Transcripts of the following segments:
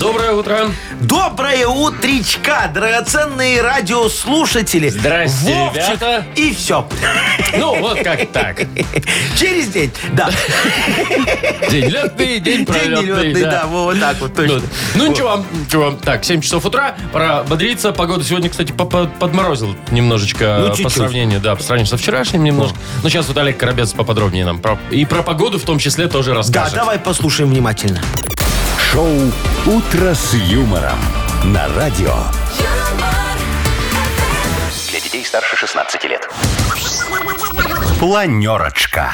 Доброе утро. Доброе утречка, драгоценные радиослушатели. Здрасте, Вовчик, ребята. И все. Ну, вот как так. Через день. Да. День летный, день День пролетный. нелетный, да, вот так вот точно. Ну, ну ничего, ничего. Так, 7 часов утра, пора бодриться. Погода сегодня, кстати, по- по- подморозила немножечко Ну, по чуть-чуть. сравнению, да, по сравнению со вчерашним немножко. Но сейчас вот Олег Коробец поподробнее нам про- и про погоду в том числе тоже Да, расскажет. давай послушаем внимательно. Шоу «Утро с юмором» на радио. Старше 16 лет. Планерочка.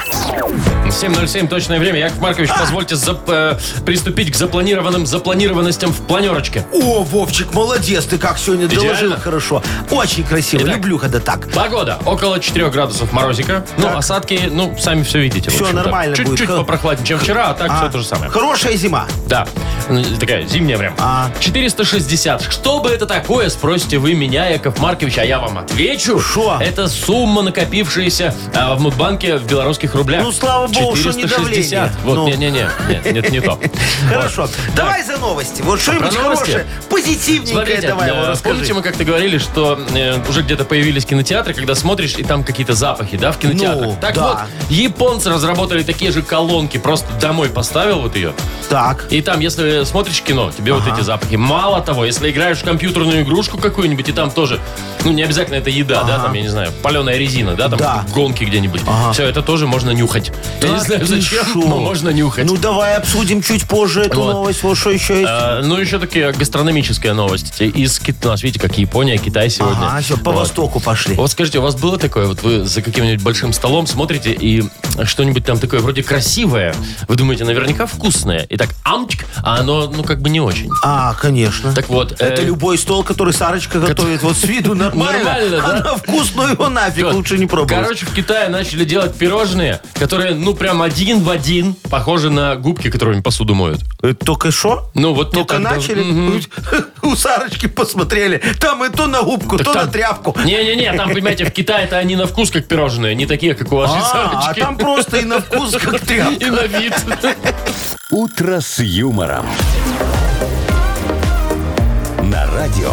7.07 точное время. Яков Маркович, позвольте зап- э, приступить к запланированным запланированностям в планерочке. О, Вовчик, молодец, ты как сегодня Идеально. доложил хорошо. Очень красиво, Итак. люблю, когда так. Погода. Около 4 градусов морозика. Ну, осадки, ну, сами все видите. в Всё общем-то. нормально будет. Чуть-чуть Хо- попрохладнее, чем вчера, а так все А, то же самое. Хорошая зима. Да, Ну, такая зимняя прям. А. 460. Что бы это такое, спросите вы меня, Яков Маркович, а я вам отвечу. Шо? Это сумма, накопившаяся а, в Мудбанке в белорусских рублях. Ну, слава богу, что не 460. давление. Вот, Ну. не-не-не, нет, нет, не то. Хорошо. Вот. Давай за новости. Вот что-нибудь Про новости? хорошее, позитивненькое Смотрите, давай э, его расскажи. помните, мы как-то говорили, что э, уже где-то появились кинотеатры, когда смотришь, и там какие-то запахи, да, в кинотеатрах. Ну, так да. вот, японцы разработали такие же колонки, просто домой поставил вот ее, Так. и там, если смотришь кино, тебе вот эти запахи. Мало того, если играешь в компьютерную игрушку какую-нибудь, и там тоже, ну, не обязательно это еда, да, там, я не знаю, паленая резина, да, там Да. гонки где-нибудь. Все, это тоже можно нюхать. Я не Да знаю, ты зачем, шо? но можно нюхать. Ну, давай обсудим чуть позже эту Вот. новость. Вот что еще есть. А, ну, еще такие гастрономическая новость. Из Китая. У нас, видите, как Япония, Китай сегодня. Ага, все, по Вот. востоку пошли. Вот скажите, у вас было такое, вот вы за каким-нибудь большим столом смотрите, и что-нибудь там такое вроде красивое, вы думаете, наверняка вкусное, и так амчик, а оно, ну, как бы не очень. А, конечно. Так вот. Это э, любой стол, который Сарочка готовит. Вот с виду нормально. Нормально, да? На вкус, ну его нафиг, лучше не пробовать. Короче, в Китае начали делать пирожные, которые, ну, прям один в один похожи на губки, которыми посуду моют. Это только что? Ну, вот Только так дав- начали, Мгм. у Сарочки посмотрели. Там и то на губку, Так то там- на тряпку. Не-не-не, там, понимаете, в Китае-то они на вкус как пирожные, не такие, как у вашей А, а Сарочки. там просто и на вкус, как тряпка. И на вид. «Утро с юмором». На радио.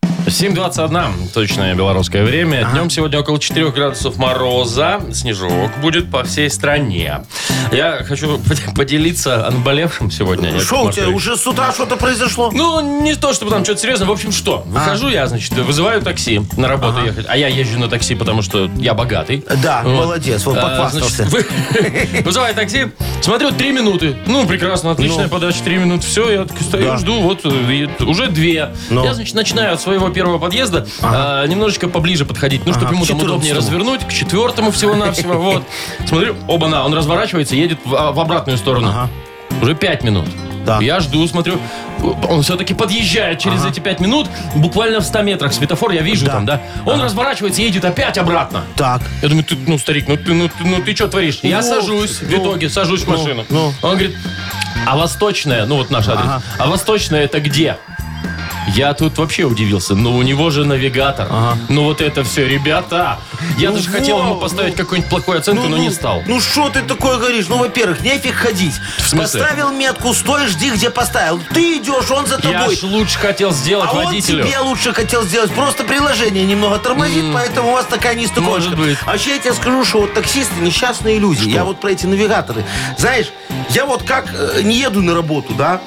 7.21, точное белорусское время. Днем сегодня около 4 градусов мороза. Снежок будет по всей стране. Я хочу под- поделиться наболевшим сегодня. Что у тебя, уже с утра что-то произошло? Ну, не то, чтобы там что-то серьезное. В общем, что? Выхожу я, значит, вызываю такси на работу ехать. А я езжу на такси, потому что я богатый. Да, молодец, вот А, похвастался. значит, вы- Вызываю такси, смотрю, три минуты. Ну, прекрасно, отличная подача, три минуты. Все, я так стою, жду, вот, э, и уже две. Ну. Я, значит, начинаю от своего первого подъезда а, немножечко поближе подходить, ну, чтобы Ага, ему там удобнее 14-му. развернуть, к четвертому всего-навсего, вот. Смотрю, оба-на, он разворачивается, едет в, а, в обратную сторону. Ага. Уже пять минут. Так. Я жду, смотрю, он все-таки подъезжает через эти пять минут, буквально в 100 метрах светофор, я вижу Да. там, да. Он разворачивается, едет опять обратно. Так. Я думаю, ты, ну, старик, ну ты, ну, ты, ну, ты что творишь? Я Ну, сажусь в ну, итоге, сажусь в ну, машину. ну. Он говорит, а восточная, ну вот наш адрес, Ага. а восточная это где? Я тут вообще удивился. Но у него же навигатор. Ну вот это все, ребята. Я Ну даже хотел ему во, поставить какую-нибудь плохую оценку, но не стал. Ну что ты такое говоришь? Ну, во-первых, нефиг ходить. В смысле? Поставил метку, стой, жди, где поставил. Ты идешь, он за Я тобой. ж лучше хотел сделать А он водителю. тебе лучше хотел сделать. Просто приложение немного тормозит, поэтому у вас такая нестыковочка. Может быть. А вообще я тебе скажу, что вот таксисты несчастные люди. Я вот про эти навигаторы. Знаешь, я вот как э, не еду на работу, да?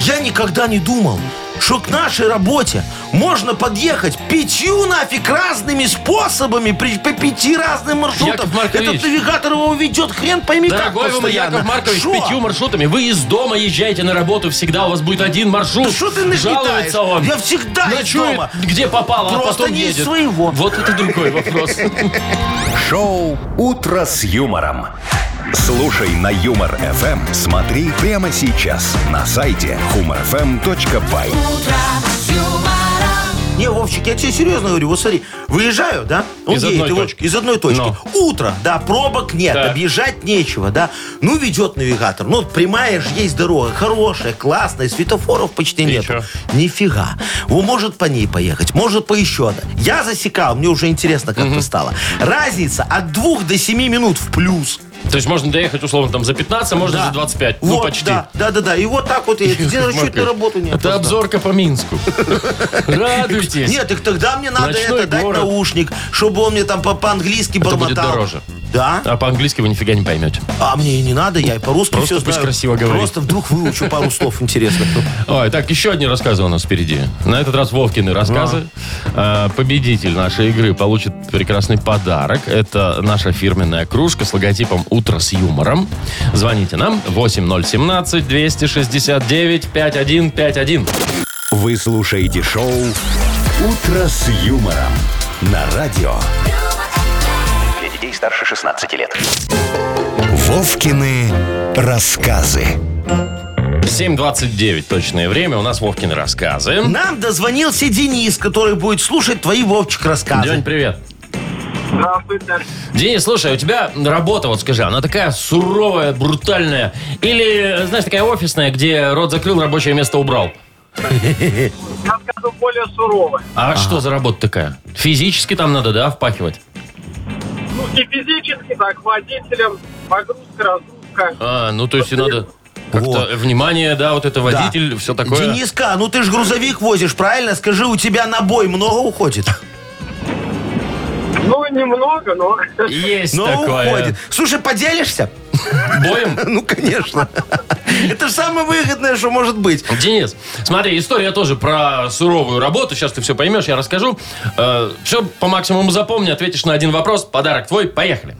Я никогда не думал, что к нашей работе можно подъехать пятью нафиг разными способами, при, по пяти разным маршрутам. Яков Маркович. Этот навигатор его ведет хрен пойми Дорогой как вы мой постоянно. Яков Маркович, Шо? пятью маршрутами. Вы из дома езжаете на работу, всегда у вас будет один маршрут. Да что ты нагнетаешь? Жалуется он. Я всегда из Ночует, дома. где попало, а Просто потом не из едет. своего. Вот это другой вопрос. Шоу «Утро с юмором». Слушай на Юмор ФМ. Смотри прямо сейчас на сайте humorfm.by. Не, Вовчик, я тебе серьезно говорю, вот смотри, выезжаю, да? Он Из едет, одной вот точки. из одной точки. Но. Утро, да, пробок нет, Так. объезжать нечего, да. Ну, ведет навигатор. Ну, вот прямая же есть дорога, хорошая, классная, светофоров почти нет. чё? Нифига. Он может по ней поехать, может по еще одной. Я засекал, мне уже интересно как-то стало. Разница от двух до семи минут в плюс. То есть можно доехать, условно, там за 15, а можно Да. за 25. Ну, Вот, почти. Да, да, да, да. И вот так вот я чуть Маркович, на работу не Это обзорка по Минску. Радуйтесь. Нет, так тогда мне надо Ночной это дать город. наушник, чтобы он мне там по- по-английски Это бормотал. будет дороже. Да? А по-английски вы нифига не поймете. А мне и не надо, я и по-русски Просто все пусть знаю. красиво говорит. Просто вдруг выучу пару слов интересных. Ой, так, еще одни рассказы у нас впереди. На этот раз Вовкины рассказы. А, Победитель нашей игры получит прекрасный подарок. Это наша фирменная кружка с логотипом «Утро с юмором». Звоните нам 8017-269-5151. Вы слушаете шоу «Утро с юмором» на радио. Старше 16 лет. Вовкины рассказы. 7.29 точное время. У нас Вовкины рассказы. Нам дозвонился Денис, который будет слушать твои, Вовчик, рассказы. День, привет. Здравствуйте. Денис, слушай, у тебя работа, вот скажи, она такая суровая, брутальная? Или, знаешь, такая офисная, где рот закрыл, рабочее место убрал? Я скажу более суровое. А что за работа такая? Физически там надо, да, впахивать? Ну, и физически, так, водителем, погрузка, разгрузка. А, ну то есть и надо как-то Вот. внимание, да, вот это Да. водитель, все такое. Дениска, ну ты ж грузовик возишь, правильно? Скажи, у тебя на бой много уходит? Ну, немного, но... Есть Ну, такое. уходит. Слушай, поделишься? Боем? Ну, конечно. Это же самое выгодное, что может быть. Денис, смотри, история тоже про суровую работу. Сейчас ты все поймешь, я расскажу. все по максимуму запомни, ответишь на один вопрос. Подарок твой. Поехали.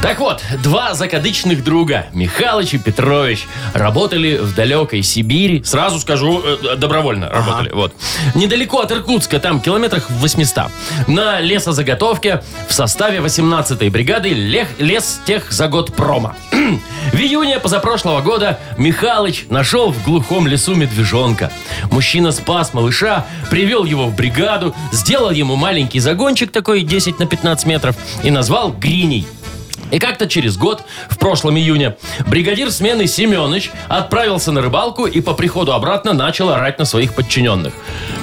Так вот, два закадычных друга, Михалыч и Петрович, работали в далекой Сибири. Сразу скажу, э, добровольно работали. Вот. Недалеко от Иркутска, там километрах в 800. На лесозаготовке в составе 18-й бригады лех, лестехзаготпрома. В июне позапрошлого года Михалыч нашел в глухом лесу медвежонка. Мужчина спас малыша, привел его в бригаду, сделал ему маленький загончик такой 10 на 15 метров и назвал Гриней. И как-то через год, в прошлом июне, бригадир смены Семенович отправился на рыбалку и по приходу обратно начал орать на своих подчиненных.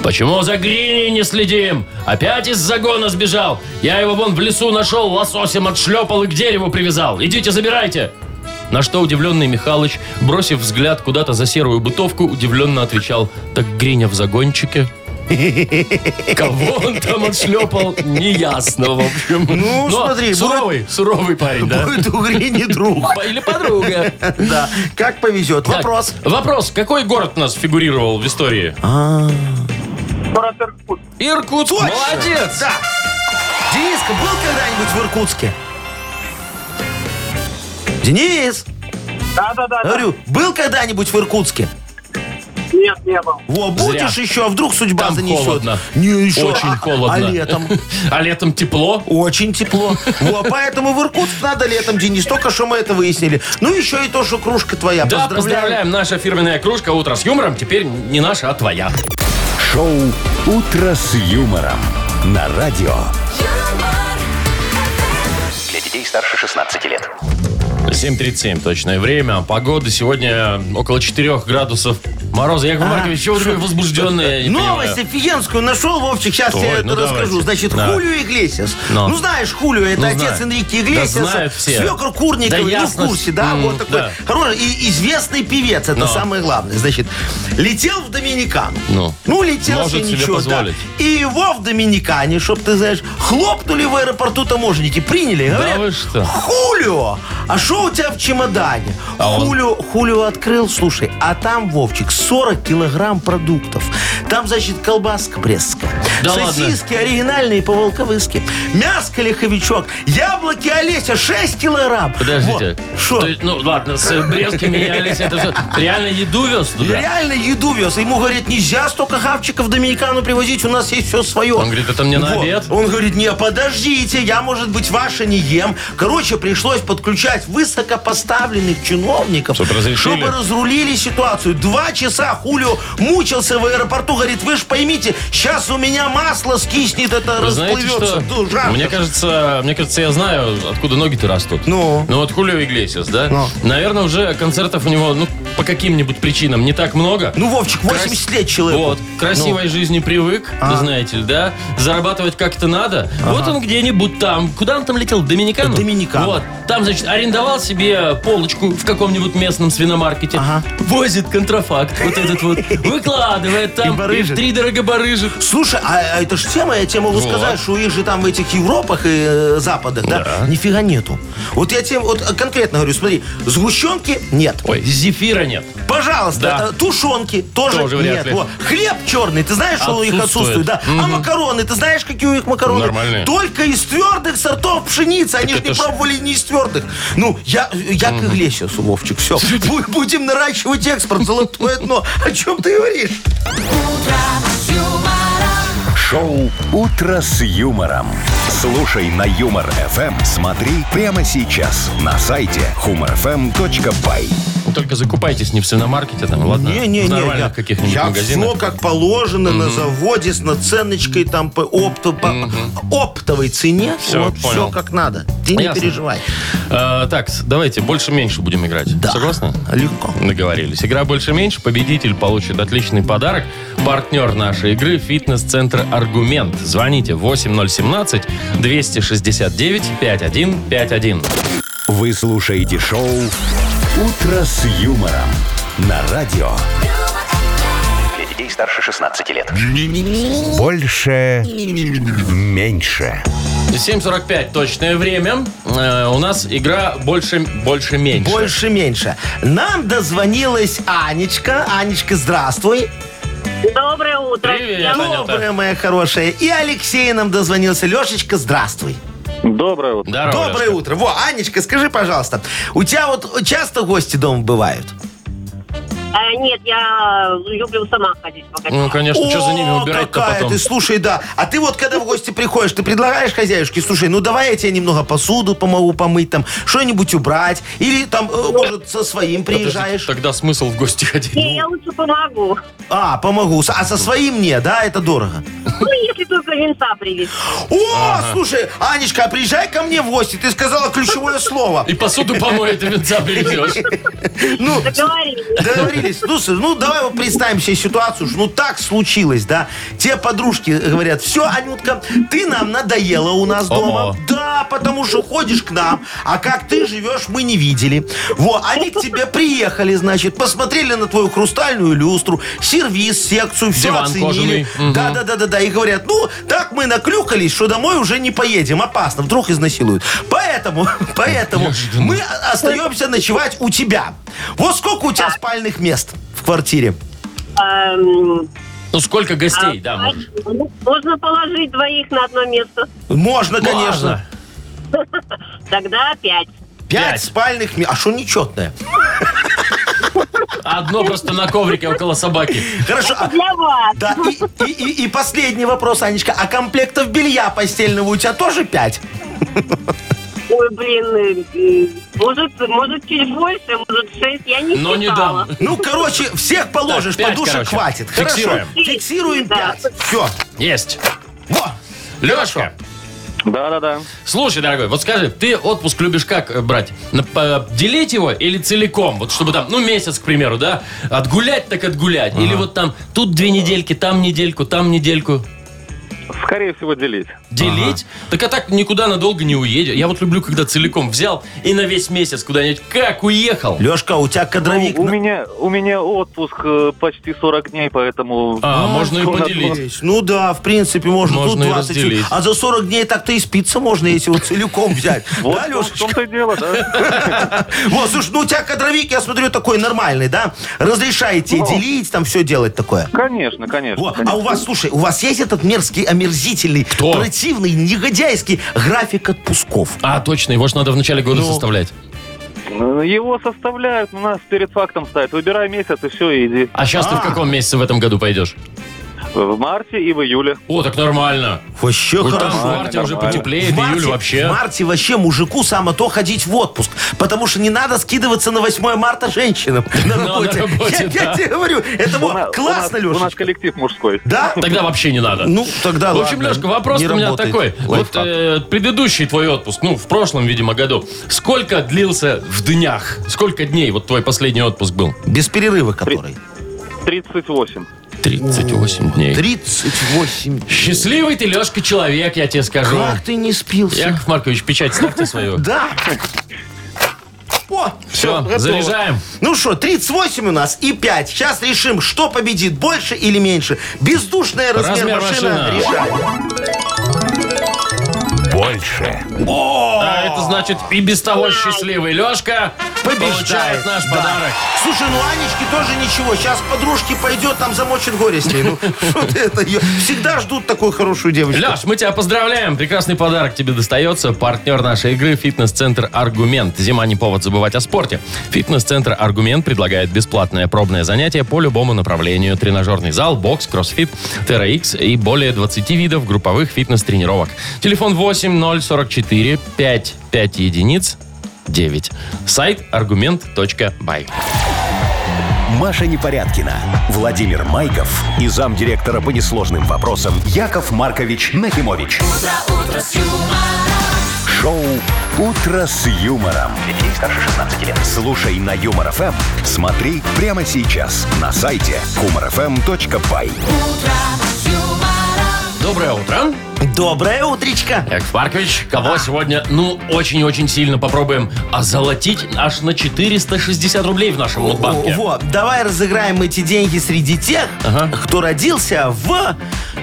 «Почему за Гриней не следим? Опять из загона сбежал. Я его вон в лесу нашел, лососем отшлепал и к дереву привязал. Идите, забирайте!» На что удивленный Михалыч, бросив взгляд куда-то за серую бытовку, удивленно отвечал «Так Гриня в загончике». Кого он там отшлепал, неясно, в общем. Ну, Но смотри, суровый, суровый парень, да? Будет у Грини друг. Или подруга. Да, как повезет. Так, Вопрос. Вопрос. Какой город у нас фигурировал в истории? Город Иркутск. Иркутск. Точно. Молодец. Да. Дениска, был когда-нибудь в Иркутске? Денис, Да-да-да. да. говорю, был когда-нибудь в Иркутске? Нет, не был. Во, будешь еще, а вдруг судьба Там занесет? холодно. Не, еще. Очень а, холодно. А летом? А летом тепло? Очень тепло. Во, поэтому в Иркутск надо летом, Денис. Только что мы это выяснили. Ну, еще и то, что кружка твоя. Да, поздравляем. Наша фирменная кружка «Утро с юмором» теперь не наша, а твоя. Шоу «Утро с юмором» на радио. Для детей старше 16 лет. 7.37 точное время. Погода сегодня около 4 градусов мороза. Яков Маркович, чего вы такой возбужденный? Новость офигенскую нашел, Вовчик, сейчас Ой, я это ну расскажу. Значит, Да. Хулио Иглесиас. Но. Ну, знаешь, Хулио, это Ну, отец знаю. Энрике Да Иглесиаса. знают все. Свекр Курникова, Да не в ясно. курсе, да? М, вот такой. да. Хороший, и известный певец, это Но. самое главное. Значит, летел в Доминикану. Ну. Ну, летел Может себе себе ничего, да. позволить. И его в Доминикане, чтоб ты знаешь, хлопнули в аэропорту таможенники, приняли. Говорят, вы что? Хулио, а что у тебя в чемодане? А он? Хулио, Хулио открыл, слушай, а там, Вовчик, 40 килограмм продуктов. Там, значит, колбаска брестская, Да ладно? Сосиски оригинальные по-волковыски. Мяско лиховичок. Яблоки Олеся 6 килограмм. Подождите. Вот. Шо? То есть, ну ладно, с брезками и Олеся, это все. Реально еду вез туда? Реально еду вез. Ему говорит, нельзя столько хавчиков в Доминикану привозить, у нас есть все свое. Он говорит, это мне на Вот. обед. Он говорит, не, подождите, я, может быть, ваше не ем. Короче, пришлось подключать высокопоставленных чиновников, Чтоб разрешили. чтобы разрулили ситуацию. Два часа Хулио мучился в аэропорту, говорит, вы же поймите, сейчас у меня масло скиснет, это Вы знаете, расплывется. что? Ну, жарко. Мне кажется, мне кажется, я знаю, откуда ноги-то растут. Ну? Ну вот Хулио Иглесиас, да? Ну. Наверное, уже концертов у него, ну, по каким-нибудь причинам не так много. Ну, Вовчик, 80 лет человеку. Вот, к красивой жизни привык, А. вы знаете ли, да? Зарабатывать как-то надо. Вот он где-нибудь там. Куда он там летел? В Доминикану? В Доминикану. Вот. Там, значит, арендовал себе полочку в каком-нибудь местном свиномаркете. Ага. Возит контрафакт вот этот вот. Выкладывает там. И барыжит. в три дорого барыжит. Слушай, а, а это ж тема, я тебе могу Вот. сказать, что у них же там в этих Европах и э, Западах, да, Да. нифига нету. Вот я тебе вот конкретно говорю, смотри, сгущенки нет. Ой, зефира нет. Пожалуйста, Да. э, тушенки тоже, Тоже вряд нет. ли. Во. Хлеб черный, ты знаешь, что у них Отсутствует. отсутствует, да? А макароны, ты знаешь, какие у них макароны? Нормальные. Только из твердых сортов пшеницы. Они же это не ж- пробовали не из твердых. Ну, я, я к Иглесиасу, Вовчик, все. Будем наращивать экспорт, золотое дно. О чем ты говоришь? Шоу «Утро с юмором». Слушай на Юмор ФМ. Смотри прямо сейчас на сайте humorfm.by. Только закупайтесь не в свиномаркете там, ладно? Не-не-не, в нормальных каких-нибудь я магазинах. все как положено на заводе с наценочкой там по, опто- по оптовой цене. Всё, вот понял. все как надо. Ты не Ясно. переживай. Э, так, давайте больше-меньше будем играть. Да. Согласны? Легко. Договорились. Игра больше-меньше. Победитель получит отличный подарок. Партнер нашей игры – фитнес-центр «Аргумент». Звоните 8017-269-5151. Вы слушаете шоу «Утро с юмором» на радио. Для детей старше 16 лет. Больше. Меньше. 7.45 точное время. Э, у нас игра больше-больше-меньше. Больше-меньше. Нам дозвонилась Анечка. Анечка, здравствуй. Доброе утро. Привет, Я- Анюта. Добрая моя хорошая. И Алексей нам дозвонился. Лешечка, здравствуй. Доброе утро. Здорово, Доброе Лешка. утро. Во, Анечка, скажи, пожалуйста, у тебя вот часто гости дома бывают? А, нет, я люблю сама ходить по Ну, конечно, что за ними убирать-то какая потом? ты, слушай, да. А ты вот, когда в гости приходишь, ты предлагаешь хозяюшке, слушай, ну давай я тебе немного посуду помогу помыть, там, что-нибудь убрать, или там, э, может, со своим приезжаешь. Тогда смысл в гости ходить? Не, я лучше помогу. А, помогу. А со своим не, да, это дорого. Ну, если только венца привезти. О, слушай, Анечка, а приезжай ко мне в гости, ты сказала ключевое слово. И посуду помоет, и венца привезешь. Ну, Договорились. Договорились. Ну, слушай, ну давай вот представим себе ситуацию, что ну так случилось, да. Те подружки говорят, все, Анютка, ты нам надоела у нас дома. Да, потому что ходишь к нам, а как ты живешь, мы не видели. Во, они к тебе приехали, значит, посмотрели на твою хрустальную люстру, сервис, секцию, все Диван оценили. кожаный. Мгм. Да, да, да, да, да. И говорят, ну, так мы наклюкались, что домой уже не поедем. Опасно, вдруг изнасилуют. Поэтому, поэтому мы остаемся ночевать у тебя. Вот сколько у тебя спальных мест в квартире? Эм, Ну, сколько гостей, а, да, можешь. Можно положить двоих на одно место. Можно, конечно. Тогда пять. Пять, Пять. спальных мест. А что нечетное? Одно просто на коврике около собаки. Хорошо. а- Для вас. да, и, и- и- и последний вопрос, Анечка. А комплектов белья постельного у тебя тоже пять? Ой, блин, э, может, может чуть больше, может шесть, я не Но не считала. дам. Ну, короче, всех положишь, Так, пять, подушек короче. хватит. Фиксируем. Хорошо. Фиксируем Да. пять. Все. Есть. Во. Лешка, Да-да-да. слушай, дорогой, вот скажи, ты отпуск любишь как э, брать? Делить его или целиком? Вот чтобы там, ну, месяц, к примеру, да? Отгулять так отгулять. Или вот там, тут две недельки, там недельку, там недельку. Скорее всего, делить. Делить? Так а так никуда надолго не уедешь. Я вот люблю, когда целиком взял и на весь месяц куда-нибудь как уехал. Лешка, у тебя Ну, кадровик... у, на- меня, у меня отпуск э, почти 40 дней, поэтому... А, можно и поделить. Ну да, в принципе, можно, Можно тут 20. разделить. А за 40 дней так-то и спиться можно, если вот целиком взять. Вот Да, том- в Лешечка? том-то дело, да. Вот, слушай, ну у тебя кадровик, я смотрю, такой нормальный, да? Разрешаете Ну. делить, там все делать такое. Конечно, конечно. А у вас, слушай, у вас есть этот мерзкий, омерзительный, Кто? противный, негодяйский график отпусков? А, точно, его же надо в начале года Ну. составлять. Э, Его составляют, у нас перед фактом ставят. Выбирай месяц и все, иди. А сейчас ты в А. каком месяце в этом году пойдешь? В марте и в июле. О, так нормально. Вообще Вот там хорошо. в марте уже нормально. потеплеет, В марте, июль вообще. в марте вообще мужику само то ходить в отпуск, потому что не надо скидываться на 8 марта женщинам на на работе. работе, я, я да. тебе говорю, это У вот нас- классно, нас, у нас коллектив мужской. Да? Тогда вообще не надо. Ну, тогда В общем, ладно, Лешка, вопрос не у меня работает такой. Вот лайфхак. э, предыдущий твой отпуск, ну, в прошлом, видимо, году, сколько длился в днях? Сколько дней вот твой последний отпуск был? Без перерыва который. 38. 38 дней. 38. Счастливый ты, Лешка, человек, я тебе скажу. Как ты не спился? Яков Маркович, печать ставьте свою. Да. О, Все, готово. заряжаем. Ну что, 38 у нас и 5. Сейчас решим, что победит, больше или меньше. Бездушная размер, Размер машина. машина. Решаем. Больше. А это значит и без того счастливый Лешка Побеждает. наш Да. подарок. Слушай, ну Анечке тоже ничего. Сейчас подружке пойдет, там замочит горе с ней. Ну, что ты это? её- Всегда ждут такую хорошую девочку. Леш, мы тебя поздравляем. Прекрасный подарок тебе достается. Партнер нашей игры – фитнес-центр «Аргумент». Зима не повод забывать о спорте. Фитнес-центр «Аргумент» предлагает бесплатное пробное занятие по любому направлению. Тренажерный зал, бокс, кроссфит, TRX и более 20 видов групповых фитнес-тренировок. Телефон 8 044 5 5 единиц 9. Сайт аргумент.бай. Маша Непорядкина, Владимир Майков и замдиректора по несложным вопросам Яков Маркович Нахимович. Шоу Утро с юмором. Детей старше 16 лет. Слушай на Юмор ФМ. Смотри прямо сейчас на сайте humorfm.by. Доброе утро. Доброе утречко. Яков Маркович, кого сегодня, ну, очень-очень сильно попробуем озолотить аж на 460 рублей в нашем Мудбанке. Вот, давай разыграем эти деньги среди тех, Ага. кто родился в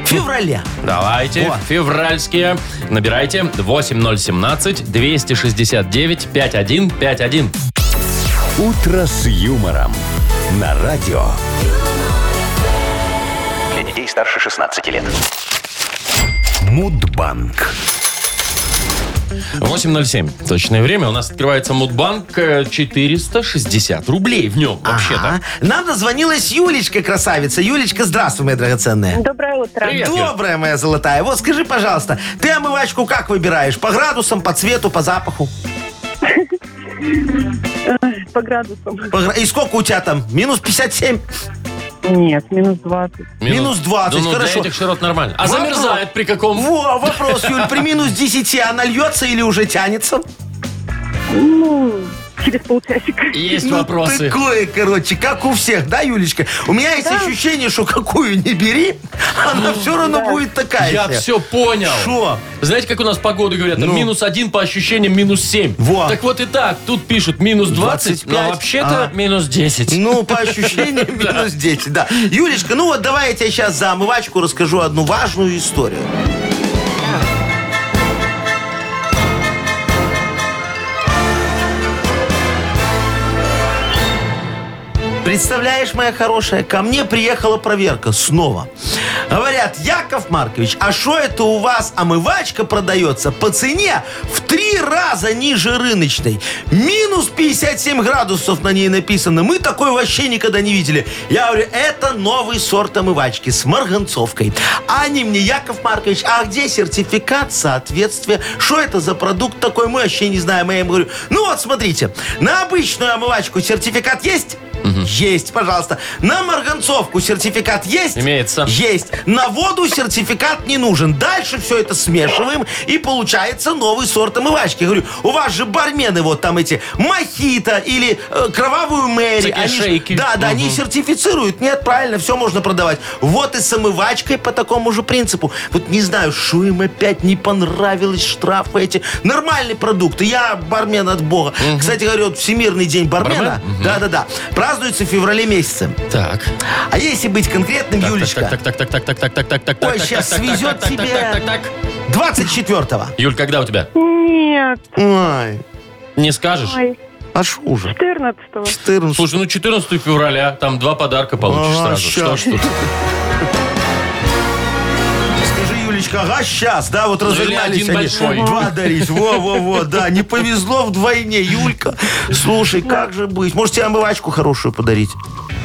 феврале. Давайте, Вот. февральские. Набирайте 8017-269-5151. Утро с юмором. На радио. Для детей старше 16 лет. Мудбанк. 8.07. Точное время. У нас открывается Мудбанк. э, 460 рублей в нем, вообще-то. Ага. Нам дозвонилась Юлечка, красавица. Юлечка, здравствуй, моя драгоценная. Доброе утро. Привет. Добрая моя золотая. Вот скажи, пожалуйста, ты омывачку как выбираешь? По градусам, по цвету, по запаху? По градусам. По гра- И сколько у тебя там? Минус 57? Нет, минус 20. Минус 20, Да ну, хорошо. Для этих широт нормально. А Вопрос. замерзает при каком? Во, вопрос, Юль, при минус 10 она льется или уже тянется? Ну, через полчасика. Есть Ну, вопросы. Такое, короче, как у всех, да, Юлечка? У меня есть ощущение, что какую не бери, она все равно будет такая Я же. все понял. Шо? Знаете, как у нас погоду говорят? Там Ну. минус один по ощущениям минус 7. Во. Так вот и так. Тут пишут минус 20, 25, но вообще-то а. минус 10. Ну, по ощущениям, минус 10, да. Юлечка, ну вот давай я тебе сейчас за омывачку расскажу одну важную историю. Представляешь, моя хорошая, ко мне приехала проверка снова. Говорят, Яков Маркович, а что это у вас омывачка продается по цене в три раза ниже рыночной? Минус 57 градусов на ней написано. Мы такой вообще никогда не видели. Я говорю, это новый сорт омывачки с марганцовкой. Они мне, Яков Маркович, а где сертификат соответствия? Что это за продукт такой? Мы вообще не знаем. Я им говорю, ну вот смотрите, на обычную омывачку сертификат есть? Есть, пожалуйста. На марганцовку сертификат есть? Имеется. Есть. На воду сертификат не нужен. Дальше все это смешиваем, и получается новый сорт омывачки. Говорю, у вас же бармены вот там эти мохито или э, кровавую Мэри. Всякие Они ж- шейки. да, да, они сертифицируют. Нет, правильно, все можно продавать. Вот и с омывачкой по такому же принципу. Вот не знаю, что им опять не понравилось, штрафы эти. Нормальный продукт. Я бармен от бога. Кстати говоря, вот Всемирный день бармена, да-да-да, празднуется в феврале месяце. Так. А если быть конкретным, Юлечка, Так, так, так, так, так, так, так, так, так, так, Ой, так, так, так, свезет так, так, тебе. так, так, так. 24-го. Юль, когда у тебя? Нет, Ой, Не скажешь? ой, а шо уже? 14-го. 14. Слушай, ну 14 февраля, там два подарка получишь Ага, сразу. Что ж тут? Юлечка, ага, сейчас, да, вот Ну, разогнались один они. большой. Два дарить, во-во-во, да, не повезло вдвойне, Юлька. Слушай, как же быть? Может, тебе омывачку хорошую подарить?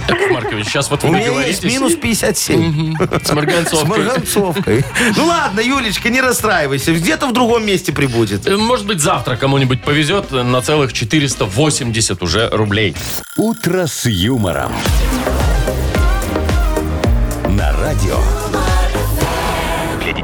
Яков Маркович, сейчас вот У вы меня есть договоритесь. минус 57. С С марганцовкой. марганцовкой. Ну ладно, Юлечка, не расстраивайся. Где-то в другом месте прибудет. Э, Может быть, завтра кому-нибудь повезет на целых 480 уже рублей. «Утро с юмором». На радио.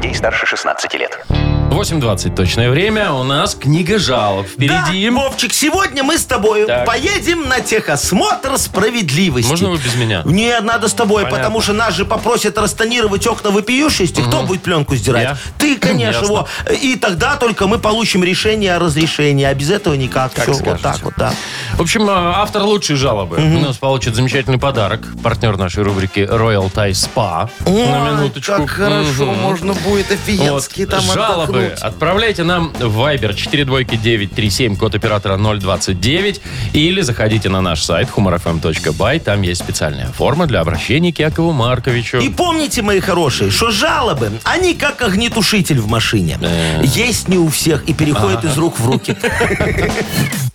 Детей старше 16 лет. 8.20 точное время. У нас книга жалоб. Впереди. Да, Вовчик, сегодня мы с тобой Так. поедем на техосмотр справедливости. Можно вы без меня? Не, надо с тобой, Понятно. потому что нас же попросят расстонировать окна вопиющести. Кто будет пленку сдирать? Я. Ты, конечно. Ясно. во. И тогда только мы получим решение о разрешении. А без этого никак. Как Всё, вот скажете. так вот, да. В общем, э, автор лучшей жалобы у нас получит замечательный подарок. Партнер нашей рубрики Royal Thai Spa. на минуточку. как хорошо, можно будет офигенски там Жалобы отправляйте нам в Viber 42937, код оператора 029, или заходите на наш сайт humorfm.by. Там есть специальная форма для обращения к Якову Марковичу. И помните, мои хорошие, что жалобы, они как огнетушитель в машине. Э. Есть не у всех и переходят из рук в руки.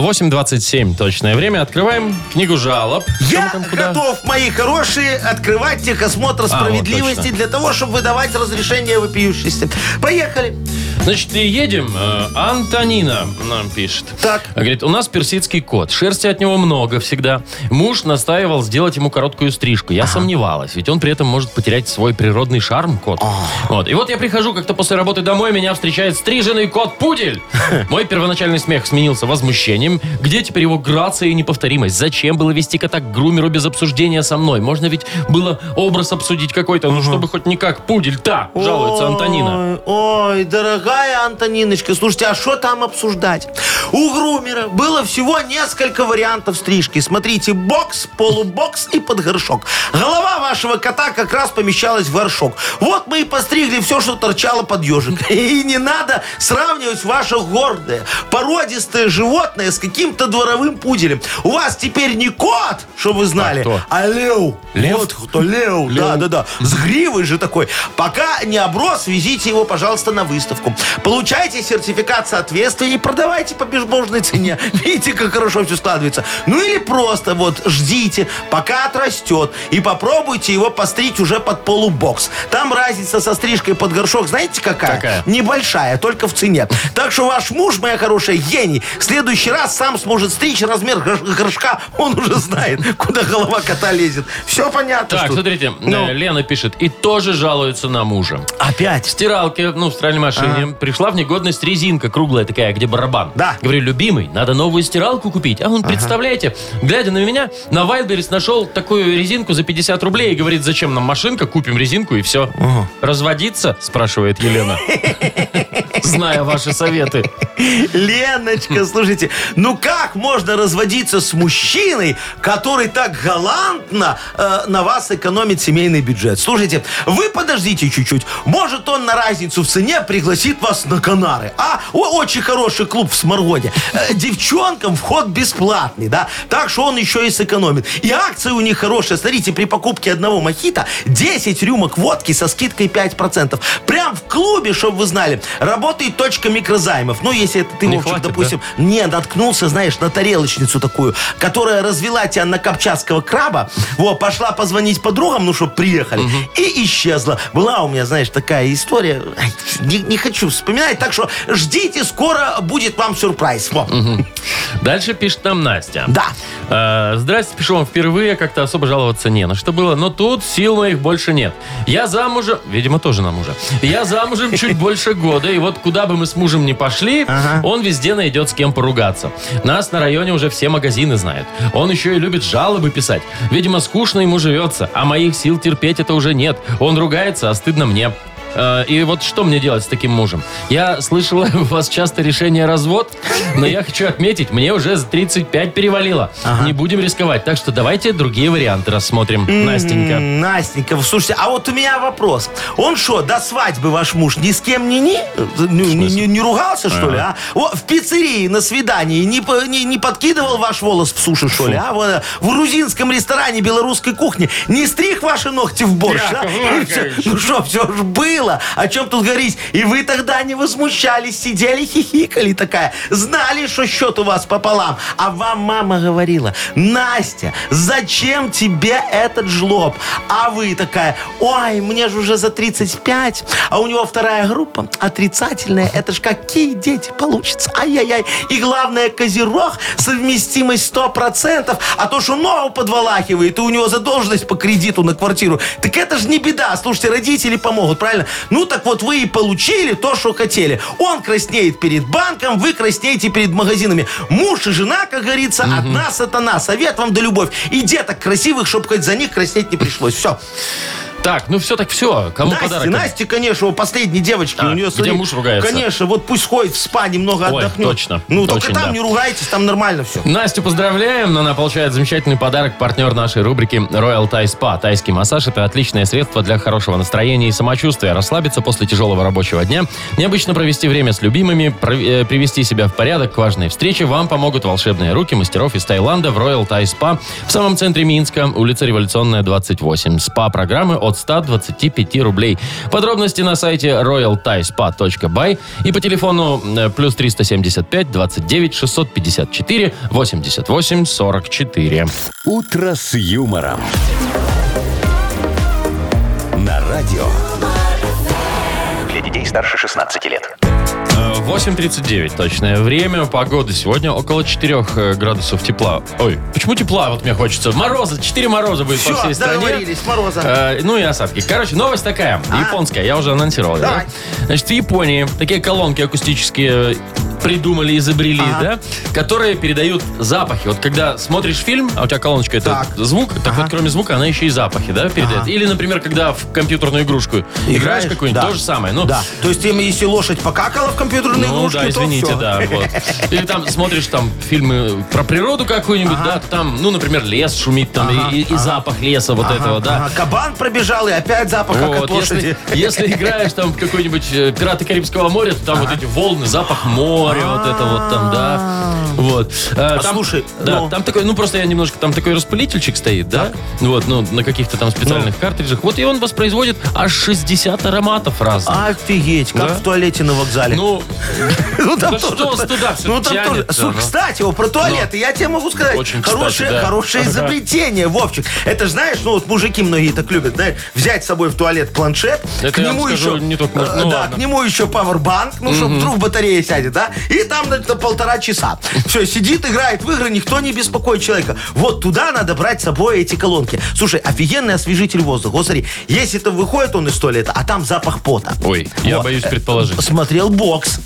8.27 точное время. Открываем книгу жалоб. Я там, куда? готов, мои хорошие, открывать техосмотр справедливости точно. для того, чтобы выдавать разрешение вопиющести. Поехали. Значит, и едем. Э, Антонина нам пишет. Так. Говорит, у нас персидский кот. Шерсти от него много всегда. Муж настаивал сделать ему короткую стрижку. Я сомневалась, ведь он при этом может потерять свой природный шарм, кот. Вот. И вот я прихожу как-то после работы домой, меня встречает стриженный кот-пудель. Мой первоначальный смех сменился возмущением. Где теперь его грация и неповторимость? Зачем было вести кота к грумеру без обсуждения со мной? Можно ведь было образ обсудить какой-то, ну чтобы хоть не как пудель-то, жалуется Антонина. Ой, ой, дорогая Антониночка, слушайте, а что там обсуждать? У грумера было всего несколько вариантов стрижки. Смотрите, бокс, полубокс и под горшок. Голова вашего кота как раз помещалась в горшок. Вот мы и постригли все, что торчало под ежик. И не надо сравнивать ваше гордое, породистое животное с каким-то дворовым пуделем. У вас теперь не кот, что вы знали, А а лев. Лев? Вот кто лев, да, да, да. С гривой же такой. Пока не оброс, везите его, пожалуйста, на выставку. Получайте сертификат соответствия и продавайте по безбожной цене. Видите, как хорошо все складывается. Ну или просто вот ждите, пока отрастет. И попробуйте его постричь уже под полубокс. Там разница со стрижкой под горшок, знаете какая? Какая? Небольшая, только в цене. Так что ваш муж, моя хорошая, гений. В следующий раз сам сможет стричь размер горш- горшка. Он уже знает, куда голова кота лезет. Все понятно. Так, что- смотрите, Ну. э, Лена пишет, и тоже жалуется на мужа. Опять? В стиралке, ну, в стиральной машине, пришла в негодность резинка круглая такая, где барабан. Да. Говорю, любимый, надо новую стиралку купить. А он, представляете, глядя на меня, на Вайлдберрис нашел такую резинку за 50 рублей и говорит, зачем нам машинка, купим резинку и все. Разводиться? Спрашивает Елена. Зная ваши советы. Леночка, слушайте, ну как можно разводиться с мужчиной, который так галантно э, на вас экономит семейный бюджет? Слушайте, вы подождите чуть-чуть. Может, он на разницу в цене пригласит вас на Канары. А, О, очень хороший клуб в Сморгоне. Э, девчонкам вход бесплатный, да? Так что он еще и сэкономит. И акции у них хорошие. Смотрите, при покупке одного мохито 10 рюмок водки со скидкой 5%. Прям в клубе, чтобы вы знали, работает точка микрозаймов. Ну, если это ты, Не Вовчик, хватит, допустим, не наткнулся, знаешь, на тарелочницу такую, которая развела тебя на копчатского краба, вот, пошла позвонить подругам, ну, чтобы приехали, и исчезла. Была у меня, знаешь, такая история, не, не хочу вспоминать, так что ждите, скоро будет вам сюрприз. Во. Дальше пишет нам Настя. Да. Э, Здрасте, пишу вам впервые, как-то особо жаловаться не на что было, но тут сил моих больше нет. Я замужем, видимо, тоже на мужа. Я замужем чуть больше года, и вот куда бы мы с мужем ни пошли, он везде найдет с кем поругаться. Нас на районе уже все магазины знают. Он еще и любит жалобы писать. Видимо, скучно ему живется, а моих сил терпеть это уже нет. Он ругается, а стыдно мне. Э, И вот что мне делать с таким мужем? Я слышала, у вас часто решение развод, но я хочу отметить, мне уже за 35 перевалило. Не будем рисковать, так что давайте другие варианты рассмотрим. Настенька. М, Настенька, слушайте, а вот у меня вопрос. Он что, до свадьбы ваш муж ни с кем не, не, не, не- не ругался, что ли, а? О, в пиццерии на свидании не, не, не подкидывал ваш волос в суши, что ли, а? Вот, э, в грузинском ресторане белорусской кухни не стриг ваши ногти в борщ, а? Ну что, все же было. О чем тут говорить? И вы тогда не возмущались, сидели, хихикали такая. Знали, что счет у вас пополам. А вам мама говорила, Настя, зачем тебе этот жлоб? А вы такая, ой, мне же уже за 35, а у него вторая группа отрицательная. Это ж какие дети получатся? Ай-яй-яй. И главное, козерог, совместимость 100%, а то, что ногу подволакивает, и у него задолженность по кредиту на квартиру, так это же не беда. Слушайте, родители помогут, правильно? Ну так вот вы и получили то, что хотели. Он краснеет перед банком, вы краснеете перед магазинами. Муж и жена, как говорится, одна сатана. Совет вам да любовь. И деток красивых, чтобы хоть за них краснеть не пришлось. Все. Так, ну все так все. Кому Насте, подарок? Насте, конечно, у последней девочки, А, у нее, где муж ругается? Конечно, вот пусть ходит в спа, немного Ой, отдохнет. точно, Ну, только очень, там да. не ругайтесь, там нормально все. Настю поздравляем, она получает замечательный подарок, партнер нашей рубрики Royal Thai Spa. Тайский массаж – это отличное средство для хорошего настроения и самочувствия, расслабиться после тяжелого рабочего дня, необычно провести время с любимыми, э, привести себя в порядок к важной встрече. Вам помогут волшебные руки мастеров из Таиланда в Royal Thai Spa в самом центре Минска, улица Революционная, 28. СПА-программы от 125 рублей. Подробности на сайте royalthaispa.by и по телефону э, плюс 375 29 654 88 44. «Утро с юмором». На радио. Для детей старше 16 лет. Э, 8.39 точное время. Погода сегодня около 4 градусов тепла. Ой, почему тепла? Вот мне хочется. Мороза, 4 мороза будет по Все, всей стране. договорились, Мороза. Э, ну и осадки. Короче, новость такая, японская, я уже анонсировал. Давай. да? Значит, в Японии такие колонки акустические придумали, изобрели, да, которые передают запахи. Вот когда смотришь фильм, а у тебя колоночка это Так. звук, так вот кроме звука она еще и запахи, да, передает. Или, например, когда в компьютерную игрушку играешь, какую-нибудь, да. то же самое. Ну, Да. То есть, им, если лошадь покакала в компьютерной ну игрушке, да, извините, то всё. да, вот. Или там смотришь там фильмы про природу какую-нибудь, да, там, ну, например, лес шумит там, и, и запах леса вот этого, да. Ага, кабан пробежал, и опять запах, как от Вот, лошади. если, если играешь там в какой-нибудь э, «Пираты Карибского моря», то там вот эти волны, запах моря, вот это вот там, да. Вот. Э, там, слушай, да, ну. там такой, ну просто я немножко, там такой распылительчик стоит, да? Вот, ну, на каких-то там специальных Ну. картриджах. Вот и он воспроизводит аж 60 ароматов разных. Офигеть, как Да? в туалете на вокзале. Ну, Ну, там да тоже- что туда Ну, там тоже. тянется, Слушай, ну. Кстати, о, про туалеты, я тебе могу сказать. Очень кстати, хорошее, да. хорошее изобретение, Вовчик. Это ж знаешь, ну вот мужики многие так любят, знаешь, взять с собой в туалет планшет, Это к я вам нему скажу, еще, не только муж- э, ну да, ладно. к нему еще пауэрбанк, ну, чтобы вдруг батарея сядет, да, и там на, на полтора часа. Все, сидит, играет в игры, никто не беспокоит человека. Вот туда надо брать с собой эти колонки. Слушай, офигенный освежитель воздуха. Вот смотри, если это выходит он из туалета, а там запах пота. Ой, я боюсь предположить. Смотрел бокс.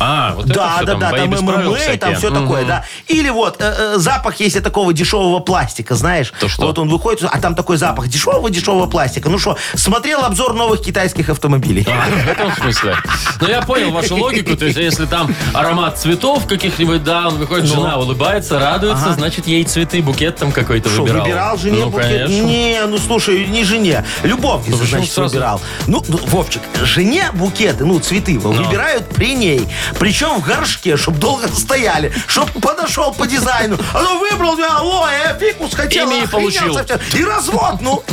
А, вот это Да, да, там, да, там ММА, там все такое, да. Или вот э, э, запах, если такого дешевого пластика, знаешь. То что? Вот он выходит, а там такой запах дешевого-дешевого пластика. Ну что, смотрел обзор новых китайских автомобилей. А, в этом смысле. Ну, я понял вашу логику. То есть, если там аромат цветов каких-нибудь, да, он выходит, жена улыбается, радуется, значит, ей цветы, букет там какой-то выбирал. выбирал жене Ну, букет? конечно. Не, ну слушай, не жене. Любовнице, Ну, значит, сразу? выбирал. Ну, ну, Вовчик, жене букеты, ну, цветы выбирают при ней. Причем в горшке, чтобы долго стояли. Чтоб подошел по дизайну. А ну выбрал, я, ой, я фикус хотел. Ими и получил. совсем. И развод, ну.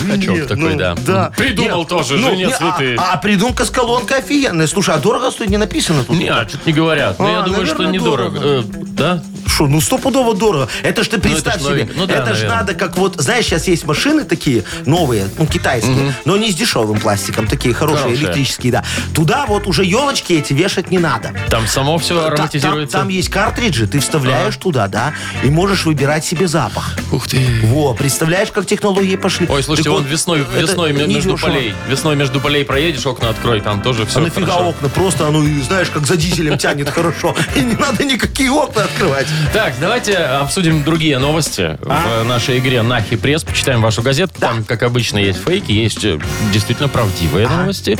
Лайфхачок Не, такой, ну, да. да. Придумал Нет, тоже, ну, жене не, цветы. А, а придумка с колонкой офигенная. Слушай, а дорого стоит не написано тут? Не, а что-то не говорят. Но А, я думаю, что недорого. дорого. Э, Да? Что, ну стопудово дорого. Это ж ты представь это ж себе. Ну да, это ж наверное. надо как вот, знаешь, сейчас есть машины такие новые, ну китайские, но не с дешевым пластиком, такие хорошие, Хорошие. электрические, да. Туда вот уже елочки эти вешать не надо. Там само все Та- Там, ароматизируется. там есть картриджи, ты вставляешь туда, да, и можешь выбирать себе запах. Ух ты. Во, представляешь, как технологии пошли? Ой, слушайте, Вон вот, весной, это весной ме- между недешево. полей. Весной между полей проедешь, окна открой, там тоже все А нафига окна? Просто оно, знаешь, как за дизелем тянет хорошо. И не надо никакие окна открывать. Так, давайте обсудим другие новости А? в нашей игре «Нахи пресс». Почитаем вашу газету. Там, как обычно, есть фейки, есть э, действительно правдивые новости.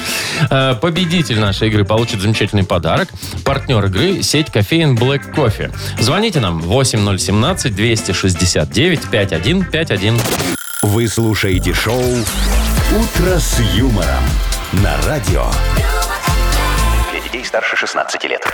Э, Победитель нашей игры получит замечательный подарок. Партнер игры – сеть кофеин Black Coffee. Звоните нам 8017-269-5151. Вы слушаете шоу «Утро с юмором» на радио. Для детей старше 16 лет.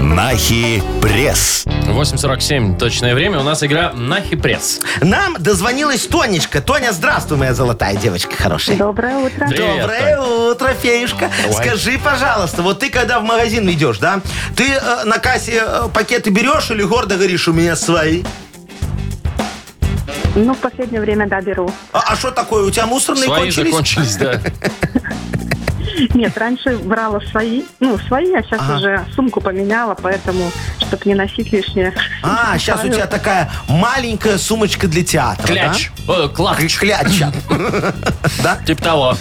Нахи пресс. 8.47 точное время. У нас игра «Нахи пресс». Нам дозвонилась Тонечка. Тоня, здравствуй, моя золотая девочка хорошая. Доброе утро. Привет, Доброе утро, феюшка. Давай. Скажи, пожалуйста, вот ты когда в магазин идешь, да, ты э, на кассе э, пакеты берешь или гордо говоришь, у меня свои? Ну, в последнее время, да, беру. А что такое, у тебя мусорные Свои кончились? закончились, да. Нет, раньше брала свои, ну, свои, а сейчас Ага. уже сумку поменяла, поэтому, чтобы не носить лишнее. А, сейчас у тебя такая маленькая сумочка для театра, Кляч. О, да? клач. Кляча. Да? Типа того.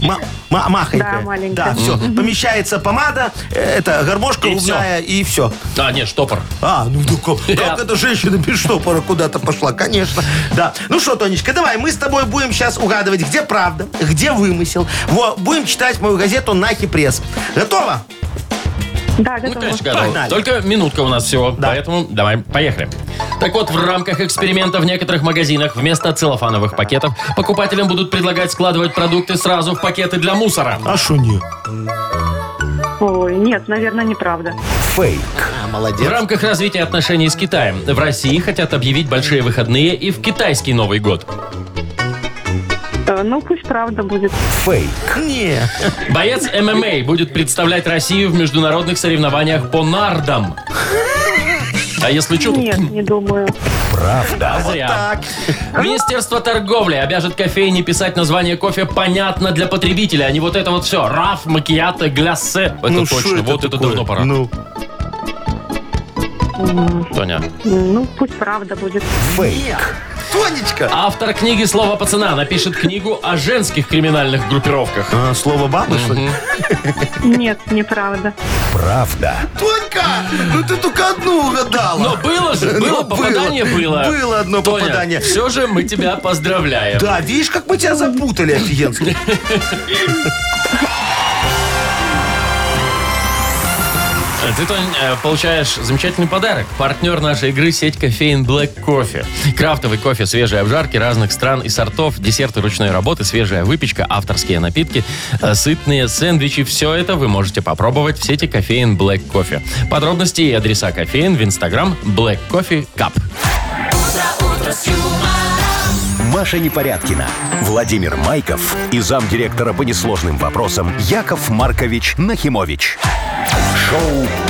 Ма- ма- Махонькая. Да, маленькая. Да, все. Помещается помада, э, это гармошка И губная, и все. А, нет, штопор. А, ну да как, Я- как эта женщина без штопора куда-то пошла, конечно. Да. Ну что, Тонечка, давай, мы с тобой будем сейчас угадывать, где правда, где вымысел. Во, будем читать мою газету «Нахи пресс». Готово? Да, Ну, готова. конечно, готово. Погнали. Только минутка у нас всего, Да. поэтому давай, поехали. Так вот, в рамках эксперимента в некоторых магазинах вместо целлофановых пакетов покупателям будут предлагать складывать продукты сразу в пакеты для мусора. А что не? Ой, нет, наверное, неправда. Фейк. А, В молодец. рамках развития отношений с Китаем в России хотят объявить большие выходные и в китайский Новый год. Э, Ну, пусть правда будет. Фейк. Не. Боец ММА будет представлять Россию в международных соревнованиях по нардам. А если что, то Нет, не думаю. а зря. Так. Министерство торговли обяжет кофейни писать название кофе понятно для потребителя, а не вот это вот все. Раф, макиято, гляссе. Это Ну, точно, вот это такое? давно пора. Ну, Тоня. Ну, пусть правда будет. фейк. Тонечка. Автор книги «Слово пацана» напишет книгу о женских криминальных группировках. А, слово бабы, что ли? Нет, неправда. Правда. Тонька, ну ты только одну угадала. Но было же, было, Ну, попадание было. Было одно Тоня, попадание. все же мы тебя поздравляем. Да, видишь, как мы тебя запутали офигенски. Ты, Тонь, э, получаешь замечательный подарок. Партнер нашей игры – сеть кофеин Black Coffee. Крафтовый кофе, свежие обжарки разных стран и сортов, десерты ручной работы, свежая выпечка, авторские напитки, э, сытные сэндвичи. Все это вы можете попробовать в сети кофеин Black Coffee. Подробности и адреса кофеин в инстаграм Black Coffee Cup. Маша Непорядкина, Владимир Майков и замдиректора по несложным вопросам Яков Маркович Нахимович. Шоу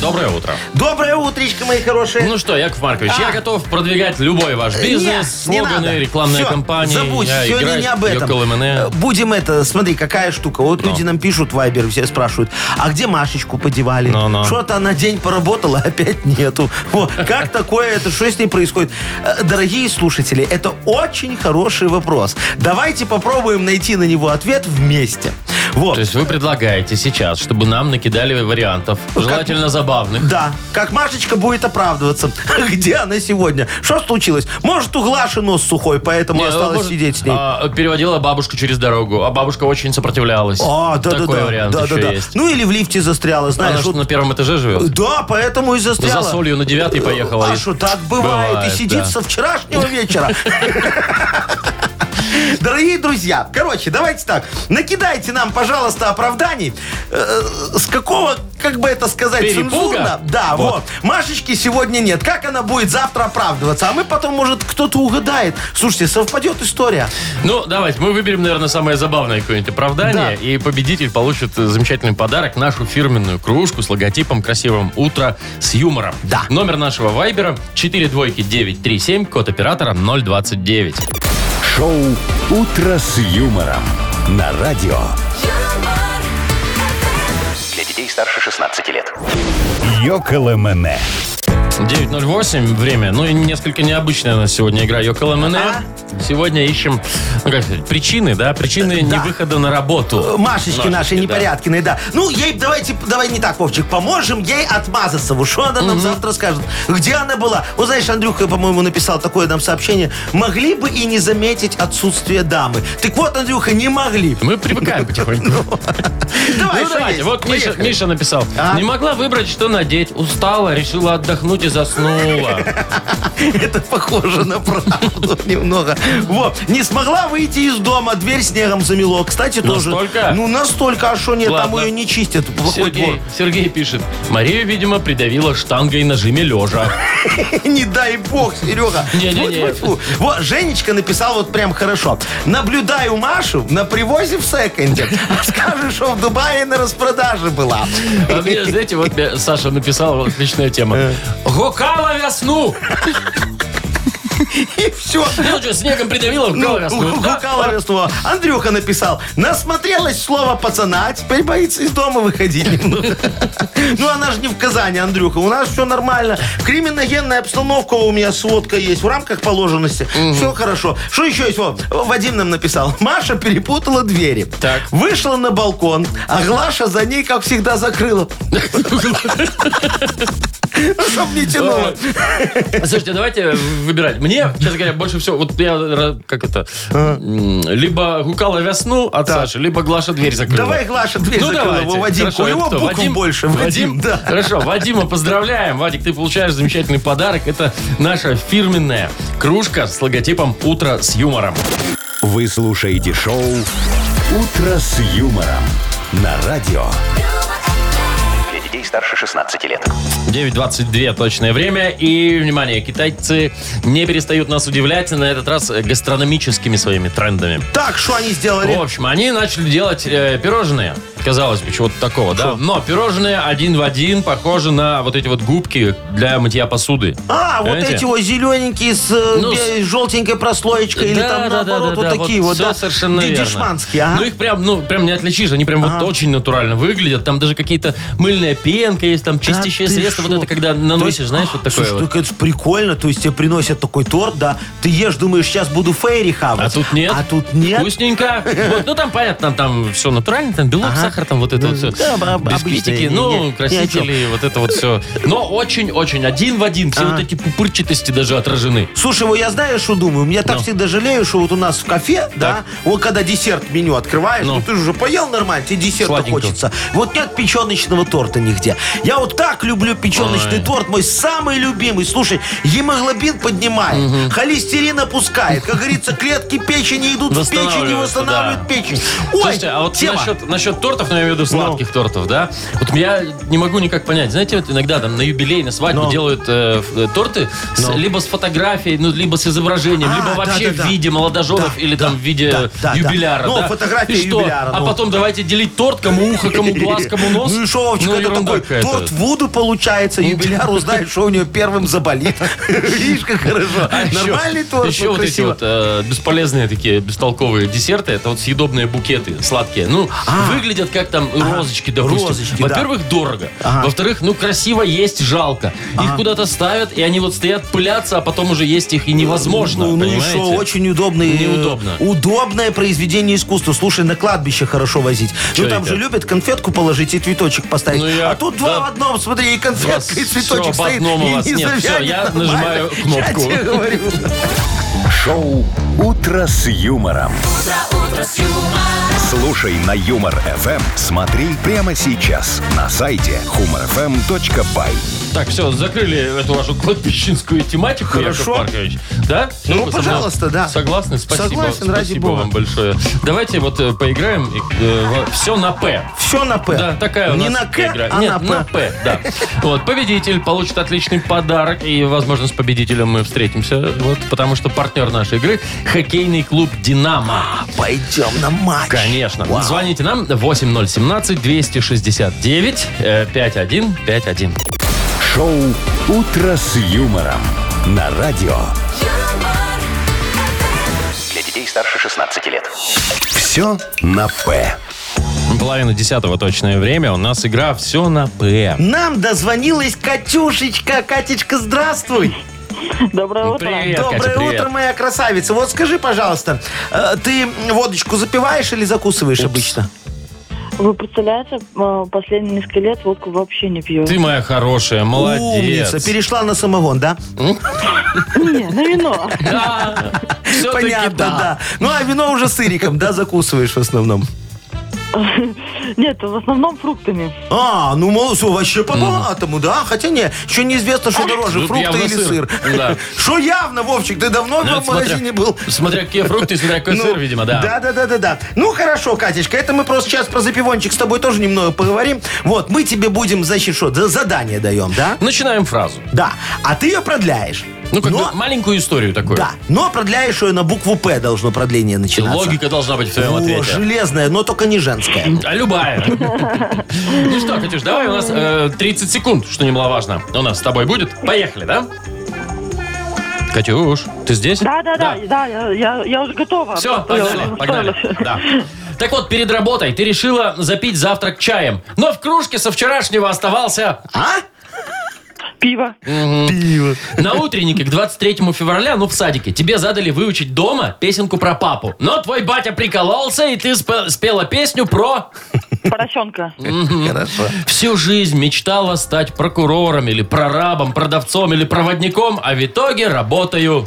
Доброе утро. Доброе утречко, мои хорошие. Ну что, Яков Маркович, я готов продвигать любой ваш бизнес, Не, не слоганы, надо. рекламные Всё, кампании. Забудь, я сегодня играть не об этом. Э, Будем это, смотри, какая штука. Вот люди нам пишут в Вайбер, все спрашивают, а где Машечку подевали? Ну-ну. Что-то она день поработала, опять нету. Во, как такое, это что с ней происходит? Э, Дорогие слушатели, это очень хороший вопрос. Давайте попробуем найти на него ответ вместе. Вот. То есть вы предлагаете сейчас, чтобы нам накидали вариантов, желательно забавных. Да, как Машечка будет оправдываться. Где она сегодня? Что случилось? Может, у Глаши нос сухой, поэтому Не, осталось может, сидеть с ней. а, переводила бабушку через дорогу, а бабушка очень сопротивлялась. А, да, Такой да, вариант да, еще да, да. есть. Ну или в лифте застряла, знаешь. Она что, вот- на первом этаже живет? Да, поэтому и застряла. За солью на девятый поехала. А и- что, так бывает. Бывает, и сидит да. со вчерашнего вечера. Дорогие друзья, короче, давайте так. Накидайте нам, пожалуйста, оправданий. Э, С какого, как бы это сказать, Перепуга? Цензурно? Да, Вот. вот. Машечки сегодня нет. Как она будет завтра оправдываться? А мы потом, может, кто-то угадает. Слушайте, совпадет история. Ну, давайте, мы выберем, наверное, самое забавное какое-нибудь оправдание. Да. И победитель получит замечательный подарок. Нашу фирменную кружку с логотипом красивым «Утро с юмором». Да. Номер нашего вайбера 42937, код оператора 029. Шоу «Утро с юмором» на радио. Старше 16 лет. Йоколэмэне. 9.08 время. Ну и несколько необычная у нас сегодня игра Йокола Ага. Сегодня ищем, ну как сказать, причины, да? Причины Да. невыхода на работу. Машечки наши да. непорядкиные, да. Ну, ей давайте, давай не так, Вовчик, поможем ей отмазаться. Что она нам завтра скажет? Где она была? Вот знаешь, Андрюха, по-моему, написал такое нам сообщение. Могли бы и не заметить отсутствие дамы. Так вот, Андрюха, не могли. Мы привыкаем потихоньку. Давай, ну давайте, вот. Миша написал. А? Не могла выбрать, что надеть. Устала, решила отдохнуть и заснула. Это похоже на правду немного. Вот. Не смогла выйти из дома, дверь снегом замело. Кстати, тоже... Настолько? Ну, настолько, а что нет, там Ладно. ее не чистят. Плохой двор. Сергей, Сергей пишет. Марию, видимо, придавила штангой на жиме лежа. Не дай бог, Серега. Не-не-не. Вот, Женечка написал вот прям хорошо. Наблюдаю Машу на привозе в секонде. А скажешь, что в Дубае на распродаже была. А мне, знаете, вот мне Саша написал, отличная тема. Гукала весну. И все. Ну что, снегом придавила, гукала весну. Да. Гукала весну. Андрюха написал. Насмотрелась слова пацана, а теперь боится из дома выходить. Ну, она же не в Казани, Андрюха. У нас все нормально. Криминогенная обстановка у меня сводка есть в рамках положенности. Все хорошо. Что еще есть? Вот, Вадим нам написал. Маша перепутала двери. Так. Вышла на балкон, а Глаша за ней, как всегда, закрыла. Ну, Чтоб не тянуло. Слушайте, давайте выбирать. Мне, честно говоря, больше всего, вот я, ра- как это, м, либо гукала весну от. Саши, либо Глаша дверь закрыла. Давай Глаша дверь Ну, закрыла. давайте. Хорошо, У него букв больше. Вадим, да. Хорошо, Вадима поздравляем. Вадик, ты получаешь замечательный подарок. Это наша фирменная кружка с логотипом «Утро с юмором». Вы слушаете шоу «Утро с юмором» на радио. Детей старше 16 лет. 9.22 точное время. И, внимание, китайцы не перестают нас удивлять, на этот раз гастрономическими своими трендами. Так, что они сделали? В общем, они начали делать э, пирожные. Казалось бы, чего-то такого, да? Но пирожные один в один похожи на вот эти вот губки для мытья посуды. А, вот Понимаете? эти вот зелененькие с э, Ну, бе- желтенькой прослоечкой или там наоборот вот такие вот, всё да? совершенно верно. Дешманские, а? Ну, их прям, ну, прям не отличишь. Они прям вот очень натурально выглядят. Там даже какие-то мыльная пенка есть, там чистящее ты средство. Вот это когда наносишь, есть- знаешь, вот такое Слушай, вот. так это прикольно, то есть тебе приносят такой торт, да, ты ешь, думаешь, сейчас буду фейри хавать. А тут нет. А тут нет. Вкусненько. Вот, ну там понятно, там все натурально, там белок, Ага. сахар, там вот это вот все. Да, Бисквитики, ну, не- не- красители, вот это вот все. Но очень-очень один в один. Все вот эти пупырчатости даже отражены. Слушай, вот я знаю, что думаю. Меня так Ну. всегда жалею, что вот у нас в кафе, да, вот когда десерт меню открываешь, Ну. ну, ты же уже поел нормально, тебе десерта хочется. Вот нет печеночного торта нигде. Я вот так люблю печеночный Ой. торт, мой самый любимый. Слушай, гемоглобин поднимает, холестерин опускает. Как говорится, клетки печени идут в печень и восстанавливают да. печень. Ой, Слушайте, а вот тема. насчет, насчет тортов, ну, я имею в виду сладких тортов, да? Вот я не могу никак понять. Знаете, вот иногда там на юбилей, на свадьбу Ну. делают э, э, торты с- Ну. либо с фотографией, ну, либо с изображением, А, либо вообще да-да-да. в виде молодоженов Да, или да, там в виде да, да, юбиляра, да. Ну, да? фотография юбиляра, А ну. потом давайте делить торт, кому ухо, кому глаз, кому нос. Ну и что, Вовчик, Ну, это такой какая-то. торт Вуду получается, юбиляр узнает, что у него первым заболит. Видишь, как хорошо. А Нормальный торт, Еще ну, вот эти вот э, бесполезные такие бестолковые десерты, это вот съедобные букеты сладкие. Ну, А. выглядят как там розочки, допустим. розочки, да. Во-первых, дорого. Во-вторых, ну, красиво есть жалко. Их куда-то ставят, и они вот стоят, пылятся, а потом уже есть их и невозможно, Ну, ну и понимаете? что, очень удобный. э, Неудобно. Удобное произведение искусства. Слушай, на кладбище хорошо возить. Ну там же любят конфетку положить и цветочек поставить. Я- а тут два да. в одном, смотри, и конфетка, и цветочек об стоит. одном у и вас. не Нет, завянет я нормально. нажимаю кнопку. Я тебе говорю. Шоу «Утро с юмором». Слушай на Юмор ФМ. Смотри прямо сейчас на сайте humorfm.by. Так, все, закрыли эту вашу кладбищенскую тематику, Хорошо. Яков Маркович. Да? Ну, Вы со мной пожалуйста, да. Согласны? Спасибо. Согласен, ради Спасибо бога. вам большое. Давайте вот э, поиграем. все на П. Все на П. Да, такая у Не нас на К, игра. а Нет, на П. П, да. Вот, победитель получит отличный подарок. И, возможно, с победителем мы встретимся. Вот, потому что партнер нашей игры – хоккейный клуб «Динамо». Пойдем на матч. Конечно. Вау. Звоните нам 8017-269-5151. Шоу «Утро с юмором» на радио. Для детей старше 16 лет. Все на «П». Половина десятого точное время. У нас игра «Все на П». Нам дозвонилась Катюшечка. Катечка, здравствуй. Доброе утро. Привет, Доброе Катя, привет. утро, моя красавица. Вот скажи, пожалуйста, э, ты водочку запиваешь или закусываешь обычно? Вы представляете, э, последние несколько лет водку вообще не пью. Ты моя хорошая, молодец. Умница. Перешла на самогон, да? Не, на вино. Понятно, да. Ну, а вино уже сыриком, да, закусываешь в основном? Нет, в основном фруктами. А, ну, молодцы, вообще по-богатому, да? Хотя не, еще неизвестно, что дороже, Тут фрукты явно или сыр. сыр. Да. Что явно, Вовчик, ты давно Ну, в магазине был? Смотря какие фрукты, смотря какой Ну, сыр, видимо, да. Да, да, да, да, да. Ну хорошо, Катечка, это мы просто сейчас про запивончик с тобой тоже немного поговорим. Вот, мы тебе будем, значит, что, за- задание даем, да? Начинаем фразу. Да. А ты ее продляешь. Ну, как Но- бы маленькую историю такую. Да, но продляешь ее на букву П должно продление начинаться. Логика должна быть в твоем О, ответе. железная, но только не женская. А любая. Ну что, Катюш, давай у нас э, 30 секунд, что немаловажно. У нас с тобой будет. Поехали, да? Катюш, ты здесь? Да, да, да, да, я, я, я уже готова. Все, погнали, погнали. Да. Так вот, перед работой ты решила запить завтрак чаем, но в кружке со вчерашнего оставался... А? Пиво. Пиво. На утреннике к 23 февраля, ну в садике, тебе задали выучить дома песенку про папу. Но твой батя прикололся, и ты спе- спела песню про... Поросенка. Хорошо. Всю жизнь мечтала стать прокурором или прорабом, продавцом или проводником, а в итоге работаю...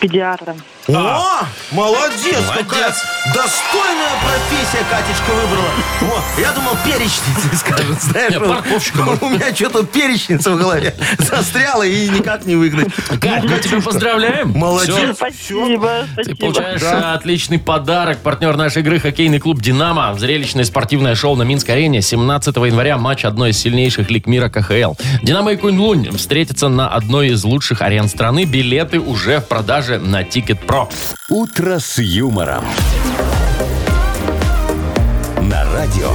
Педиатром. О, молодец, Молодец. какая достойная профессия Катечка выбрала. Вот, я думал, перечница скажет, знаешь. Не, вот. парковщиком. У меня что-то перечница в голове застряла и никак не выгнать. Кать, мы тебя поздравляем. Молодец. Спасибо, Ты спасибо. получаешь а, отличный подарок. Партнер нашей игры хоккейный клуб «Динамо». Зрелищное спортивное шоу на Минск-арене. 17 января матч одной из сильнейших лиг мира КХЛ. «Динамо» и Кунь-Лунь встретятся на одной из лучших арен страны. Билеты уже в продаже на Ticketpro. «Утро с юмором». На радио.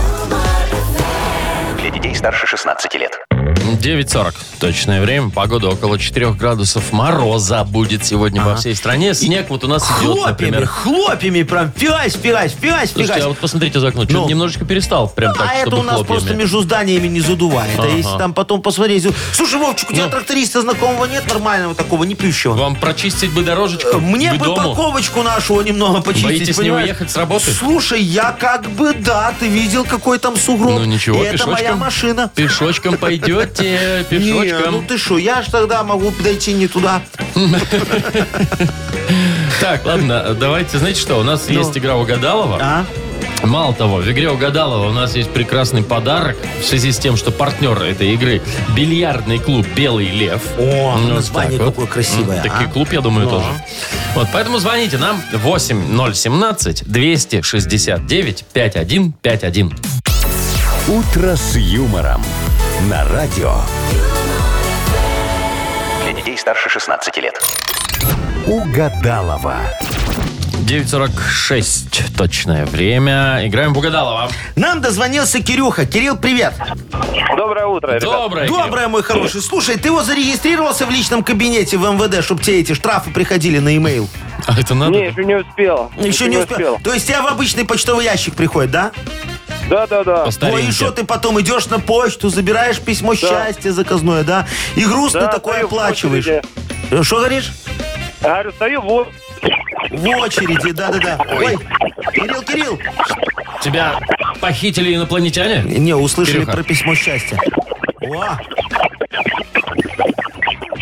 Для детей старше 16 лет. 9.40. Точное время. Погода около 4 градусов мороза будет сегодня по всей стране. Снег вот у нас идет, Хлопьями, например. хлопьями прям фигась, фигась, фигась, Слушайте, а вот посмотрите за окно. Что-то Ну. немножечко перестал. Прям так, а это чтобы у нас хлопьями. просто между зданиями не задувает. А если там потом посмотреть... Слушай, Вовчик, у тебя Ну. тракториста знакомого нет нормального такого, не пьющего? Вам прочистить бы дорожечку Мне к бы дому? парковочку нашу немного почистить, Боитесь не понимаешь? уехать с работы? Слушай, я как бы, да, ты видел, какой там сугроб. Ну ничего, И это моя машина. Пешочком пойдете, Не, ну пешочком. ты что, я ж тогда могу дойти не туда. Так, ладно, давайте, знаете что, у нас есть игра Угадалова. А? Мало того, в игре Угадалова у нас есть прекрасный подарок в связи с тем, что партнер этой игры бильярдный клуб «Белый лев». О, Ну, название так вот. красивое. М, Такие а? клуб, я думаю, Ну. тоже. Вот, поэтому звоните нам 8017-269-5151. «Утро с юмором». На радио. Для детей старше 16 лет. Угадалова. 9.46 точное время. Играем в Угадалова. Нам дозвонился Кирюха. Кирилл, привет. Доброе утро, ребят. Доброе. Кирилл. Доброе, мой хороший. Слушай, ты вот зарегистрировался в личном кабинете в МВД, чтобы тебе эти штрафы приходили на e-mail? А это надо? Не, еще не успел. Еще не успел. То есть тебя в обычный почтовый ящик приходит, да? Да, да, да. По Ой, и что ты потом идешь на почту, забираешь письмо счастья заказное, да? И грустно Да, такое стою в оплачиваешь. очереди. Э, Что говоришь? Говорю, стою вот. В очереди, да-да-да. Ой, Кирилл, Кирилл. Тебя похитили инопланетяне? Не, услышали Кирюха. про письмо счастья. О,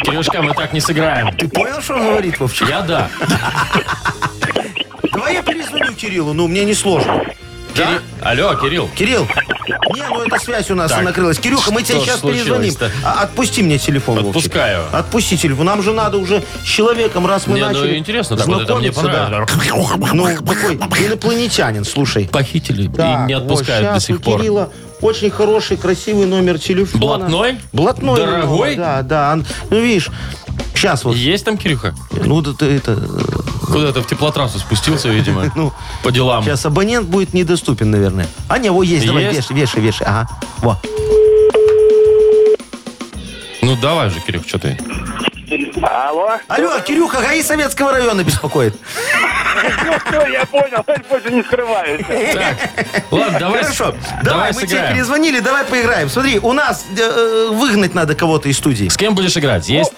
Кирюшка, мы так не сыграем. ты понял, что он говорит, Вовчик? Я да. Давай я перезвоню Кириллу, ну, мне не сложно. Кири- Алло, Кирилл. Кирилл. Не, ну эта связь у нас Так, накрылась. Кирюха, мы тебе что сейчас перезвоним. случилось-то? А, Отпусти мне телефон, Вовчик. Отпускаю. Отпусти телефон. Нам же надо уже с человеком, раз мы Не, ну начали интересно, так вот это мне знакомиться, да. Ну, такой инопланетянин, слушай. Похитили и не отпускают до сих пор. Кирилла очень хороший, красивый номер телефона. Блатной? Блатной. Дорогой? Да, да. Он- Ну, видишь, сейчас вот. Есть там Кирюха? Ну, да ты это... Куда-то в теплотрассу спустился, видимо. Ну, По делам. Сейчас абонент будет недоступен, наверное. А, не, во, есть, давай, Есть? вешай, вешай, вешай. Ага, во. Ну давай же, Кирюх, что ты? Алло? Алло, Кирюха, ГАИ Советского района беспокоит. Все, я понял, больше не скрываюсь. Ладно, давай, Хорошо, давай давай, мы тебе сыграем. перезвонили, давай поиграем. Смотри, у нас э, э, выгнать надо кого-то из студии. С кем будешь играть? Есть?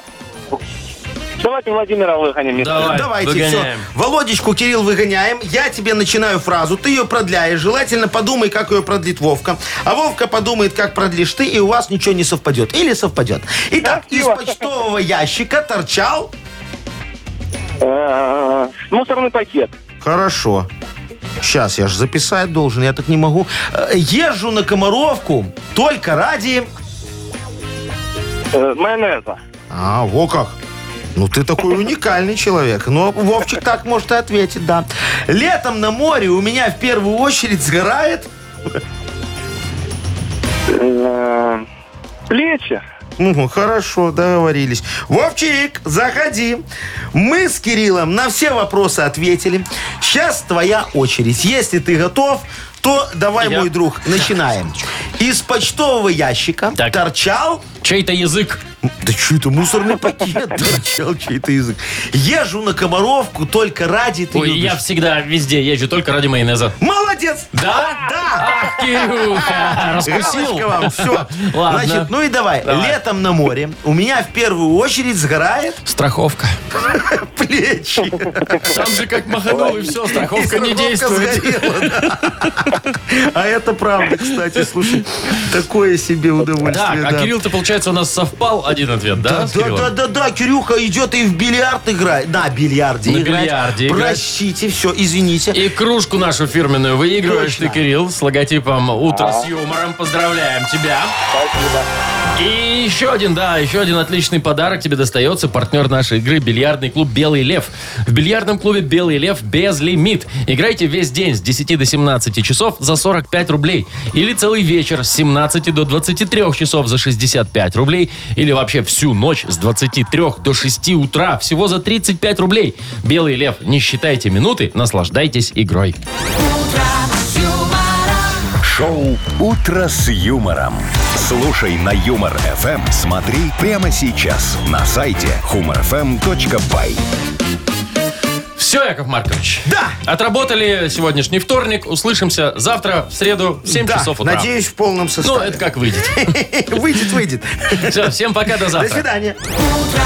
Давайте Владимира выгоним. Давай, Давайте, выгоняем. все. Володечку, Кирилл, выгоняем. Я тебе начинаю фразу, ты ее продляешь. Желательно подумай, как ее продлит Вовка. А Вовка подумает, как продлишь ты, и у вас ничего не совпадет. Или совпадет. Итак, из Красиво. почтового ящика торчал... Э, Мусорный пакет. Хорошо. Сейчас, я же записать должен, я так не могу. Э, Езжу на Комаровку только ради... Э, Майонеза. А, во как. Ну, ты такой уникальный человек. Но Вовчик так может и ответить, да. Летом на море у меня в первую очередь сгорает... Э, Плечи. Ну, хорошо, договорились. Вовчик, заходи. Мы с Кириллом на все вопросы ответили. Сейчас твоя очередь. Если ты готов, то давай, Я- мой друг, начинаем. Из почтового ящика Так. торчал... Чей-то язык. Да что это, мусорный пакет торчал чей-то язык. Езжу на Комаровку только ради ты Ой, любишь. я всегда везде езжу только ради майонеза. Молодец! Да? Да! Раскусил. Вам, все. Значит, ну и давай. Летом на море у меня в первую очередь сгорает Страховка. плечи. Там же как маханул, и все, страховка не действует. А это правда, кстати, слушай. Такое себе удовольствие. Так, а. Кирилл-то, получается, у нас совпал один ответ, да? Да, да, да, да, Кирюха идет и в бильярд играет. На бильярде На играть. бильярде играть. Простите, все, извините. И кружку нашу фирменную выигрываешь ты, Кирилл, с логотипом «Утро с юмором». Поздравляем тебя. И еще один, да, еще один отличный подарок тебе достается. Партнер нашей игры – бильярдный клуб «Белый лев». В бильярдном клубе «Белый лев» без лимит. Играйте весь день с 10 до 17 часов за 45 рублей. Или целый вечер с 17 до 23 часов за 65 рублей. Или вообще всю ночь с 23 до 6 утра всего за 35 рублей. «Белый лев». Не считайте минуты, наслаждайтесь игрой. Шоу «Утро с юмором». Слушай на Юмор ФМ. Смотри прямо сейчас на сайте humorfm.by. Все, Яков Маркович. Да. Отработали сегодняшний вторник. Услышимся завтра в среду в 7 Да, часов утра. надеюсь, в полном Ну, составе. это как выйдет. Выйдет, выйдет. Все, всем пока, до До завтра. свидания. утро